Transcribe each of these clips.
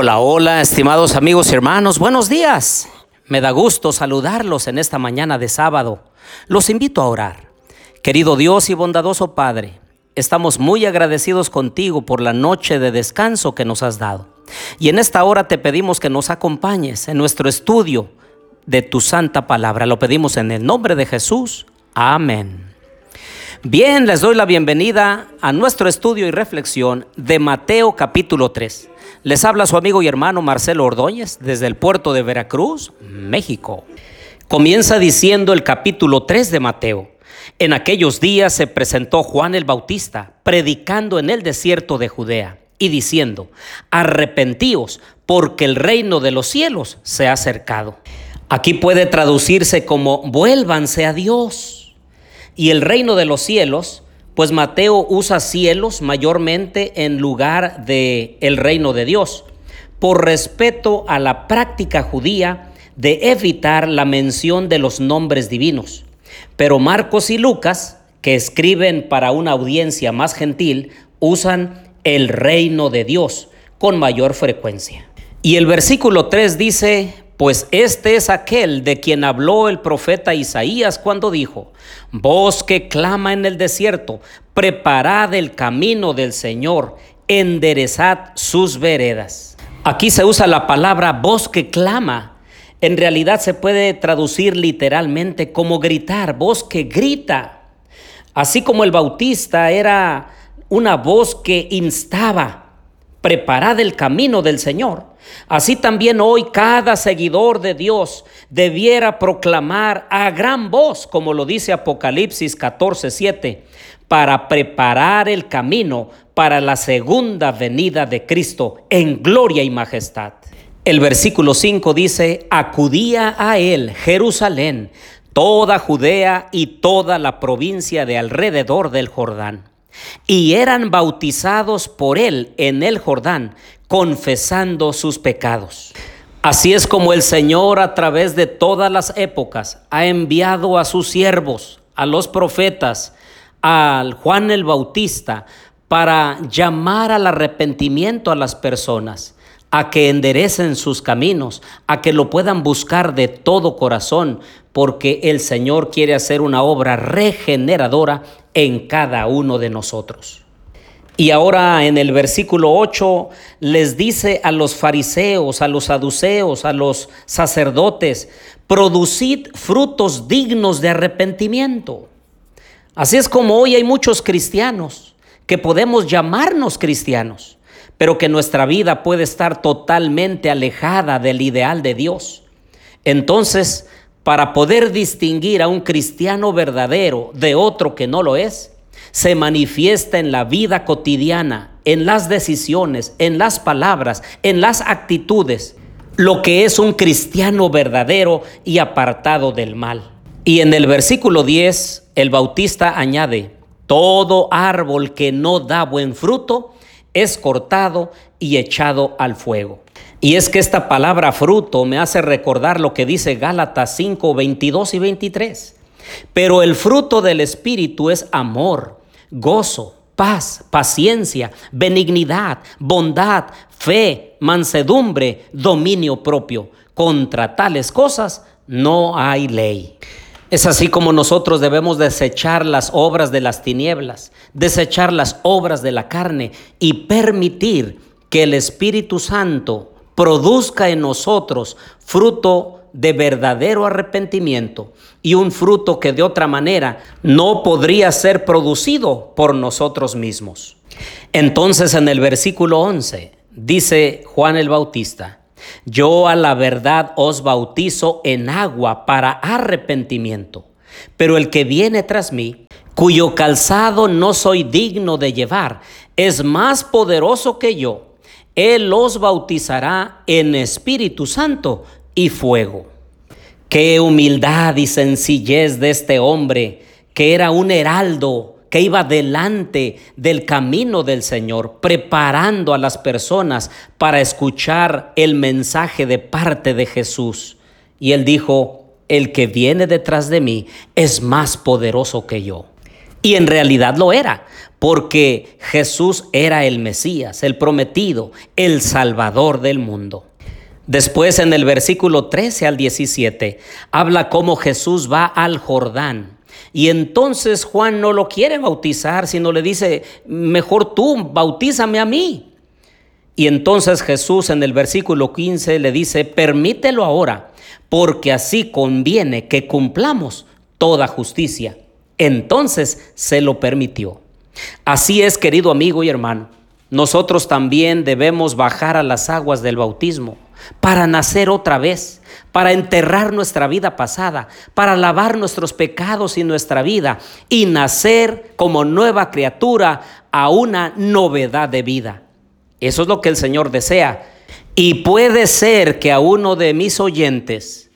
Hola, hola, estimados amigos y hermanos, buenos días. Me da gusto saludarlos en esta mañana de sábado. Los invito a orar. Querido Dios y bondadoso Padre, estamos muy agradecidos contigo por la noche de descanso que nos has dado. Y en esta hora te pedimos que nos acompañes en nuestro estudio de tu santa palabra. Lo pedimos en el nombre de Jesús. Amén. Bien, les doy la bienvenida a nuestro estudio y reflexión de Mateo capítulo 3. Les habla su amigo y hermano Marcelo Ordóñez desde el puerto de Veracruz, México. Comienza diciendo el capítulo 3 de Mateo. En aquellos días se presentó Juan el Bautista, predicando en el desierto de Judea y diciendo, arrepentíos, porque el reino de los cielos se ha acercado. Aquí puede traducirse como vuélvanse a Dios y el reino de los cielos, pues Mateo usa cielos mayormente en lugar de el reino de Dios, por respeto a la práctica judía de evitar la mención de los nombres divinos. Pero Marcos y Lucas, que escriben para una audiencia más gentil, usan el reino de Dios con mayor frecuencia. Y el versículo 3 dice, pues este es aquel de quien habló el profeta Isaías cuando dijo, Voz que clama en el desierto, preparad el camino del Señor, enderezad sus veredas. Aquí se usa la palabra voz que clama. En realidad se puede traducir literalmente como gritar, voz que grita. Así como el bautista era una voz que instaba, preparad el camino del Señor. Así también hoy cada seguidor de Dios debiera proclamar a gran voz, como lo dice Apocalipsis 14:7, para preparar el camino para la segunda venida de Cristo en gloria y majestad. El versículo 5 dice, acudía a él Jerusalén, toda Judea y toda la provincia de alrededor del Jordán y eran bautizados por él en el Jordán, confesando sus pecados. Así es como el Señor a través de todas las épocas ha enviado a sus siervos, a los profetas, al Juan el Bautista, para llamar al arrepentimiento a las personas a que enderecen sus caminos, a que lo puedan buscar de todo corazón, porque el Señor quiere hacer una obra regeneradora en cada uno de nosotros. Y ahora en el versículo 8 les dice a los fariseos, a los saduceos, a los sacerdotes, producid frutos dignos de arrepentimiento. Así es como hoy hay muchos cristianos que podemos llamarnos cristianos pero que nuestra vida puede estar totalmente alejada del ideal de Dios. Entonces, para poder distinguir a un cristiano verdadero de otro que no lo es, se manifiesta en la vida cotidiana, en las decisiones, en las palabras, en las actitudes, lo que es un cristiano verdadero y apartado del mal. Y en el versículo 10, el bautista añade, todo árbol que no da buen fruto es cortado y echado al fuego. Y es que esta palabra fruto me hace recordar lo que dice Gálatas 5, 22 y 23. Pero el fruto del Espíritu es amor, gozo, paz, paciencia, benignidad, bondad, fe, mansedumbre, dominio propio. Contra tales cosas no hay ley. Es así como nosotros debemos desechar las obras de las tinieblas, desechar las obras de la carne y permitir que el Espíritu Santo produzca en nosotros fruto de verdadero arrepentimiento y un fruto que de otra manera no podría ser producido por nosotros mismos. Entonces en el versículo 11 dice Juan el Bautista, yo a la verdad os bautizo en agua para arrepentimiento, pero el que viene tras mí, cuyo calzado no soy digno de llevar, es más poderoso que yo. Él os bautizará en Espíritu Santo y fuego. Qué humildad y sencillez de este hombre, que era un heraldo que iba delante del camino del Señor, preparando a las personas para escuchar el mensaje de parte de Jesús. Y él dijo, el que viene detrás de mí es más poderoso que yo. Y en realidad lo era, porque Jesús era el Mesías, el prometido, el Salvador del mundo. Después en el versículo 13 al 17 habla cómo Jesús va al Jordán. Y entonces Juan no lo quiere bautizar, sino le dice, mejor tú, bautízame a mí. Y entonces Jesús en el versículo 15 le dice, permítelo ahora, porque así conviene que cumplamos toda justicia. Entonces se lo permitió. Así es, querido amigo y hermano, nosotros también debemos bajar a las aguas del bautismo para nacer otra vez, para enterrar nuestra vida pasada, para lavar nuestros pecados y nuestra vida y nacer como nueva criatura a una novedad de vida. Eso es lo que el Señor desea. Y puede ser que a uno de mis oyentes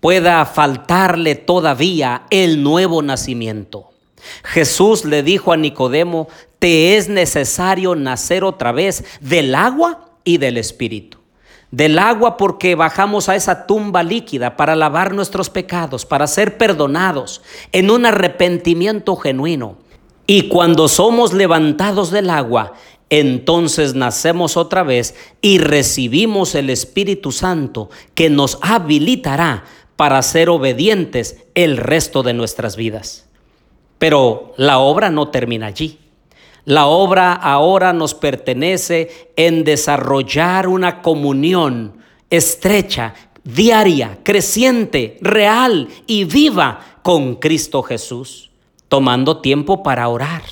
pueda faltarle todavía el nuevo nacimiento. Jesús le dijo a Nicodemo, te es necesario nacer otra vez del agua y del espíritu. Del agua porque bajamos a esa tumba líquida para lavar nuestros pecados, para ser perdonados en un arrepentimiento genuino. Y cuando somos levantados del agua, entonces nacemos otra vez y recibimos el Espíritu Santo que nos habilitará para ser obedientes el resto de nuestras vidas. Pero la obra no termina allí. La obra ahora nos pertenece en desarrollar una comunión estrecha, diaria, creciente, real y viva con Cristo Jesús, tomando tiempo para orar,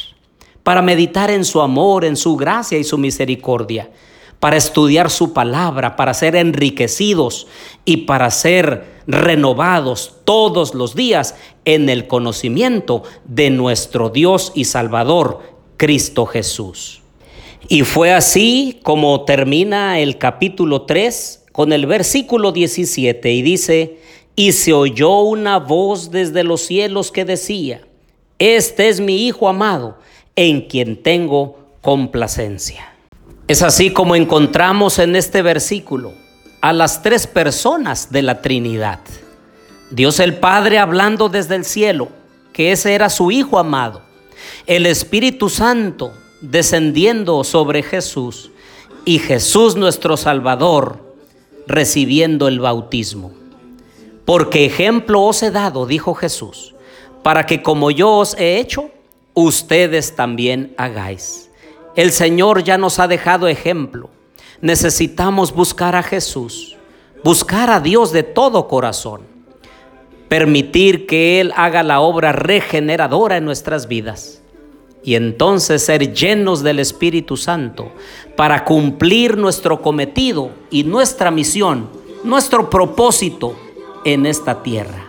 para meditar en su amor, en su gracia y su misericordia, para estudiar su palabra, para ser enriquecidos y para ser renovados todos los días en el conocimiento de nuestro Dios y Salvador, Cristo Jesús. Y fue así como termina el capítulo 3 con el versículo 17 y dice, y se oyó una voz desde los cielos que decía, este es mi Hijo amado, en quien tengo complacencia. Es así como encontramos en este versículo a las tres personas de la Trinidad. Dios el Padre hablando desde el cielo, que ese era su Hijo amado. El Espíritu Santo descendiendo sobre Jesús y Jesús nuestro Salvador recibiendo el bautismo. Porque ejemplo os he dado, dijo Jesús, para que como yo os he hecho, ustedes también hagáis. El Señor ya nos ha dejado ejemplo. Necesitamos buscar a Jesús, buscar a Dios de todo corazón, permitir que Él haga la obra regeneradora en nuestras vidas y entonces ser llenos del Espíritu Santo para cumplir nuestro cometido y nuestra misión, nuestro propósito en esta tierra.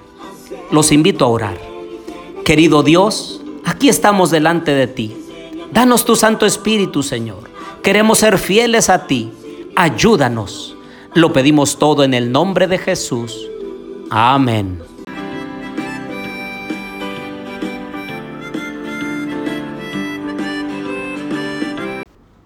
Los invito a orar. Querido Dios, aquí estamos delante de ti Danos tu Santo Espíritu, Señor. Queremos ser fieles a ti. Ayúdanos. Lo pedimos todo en el nombre de Jesús. Amén.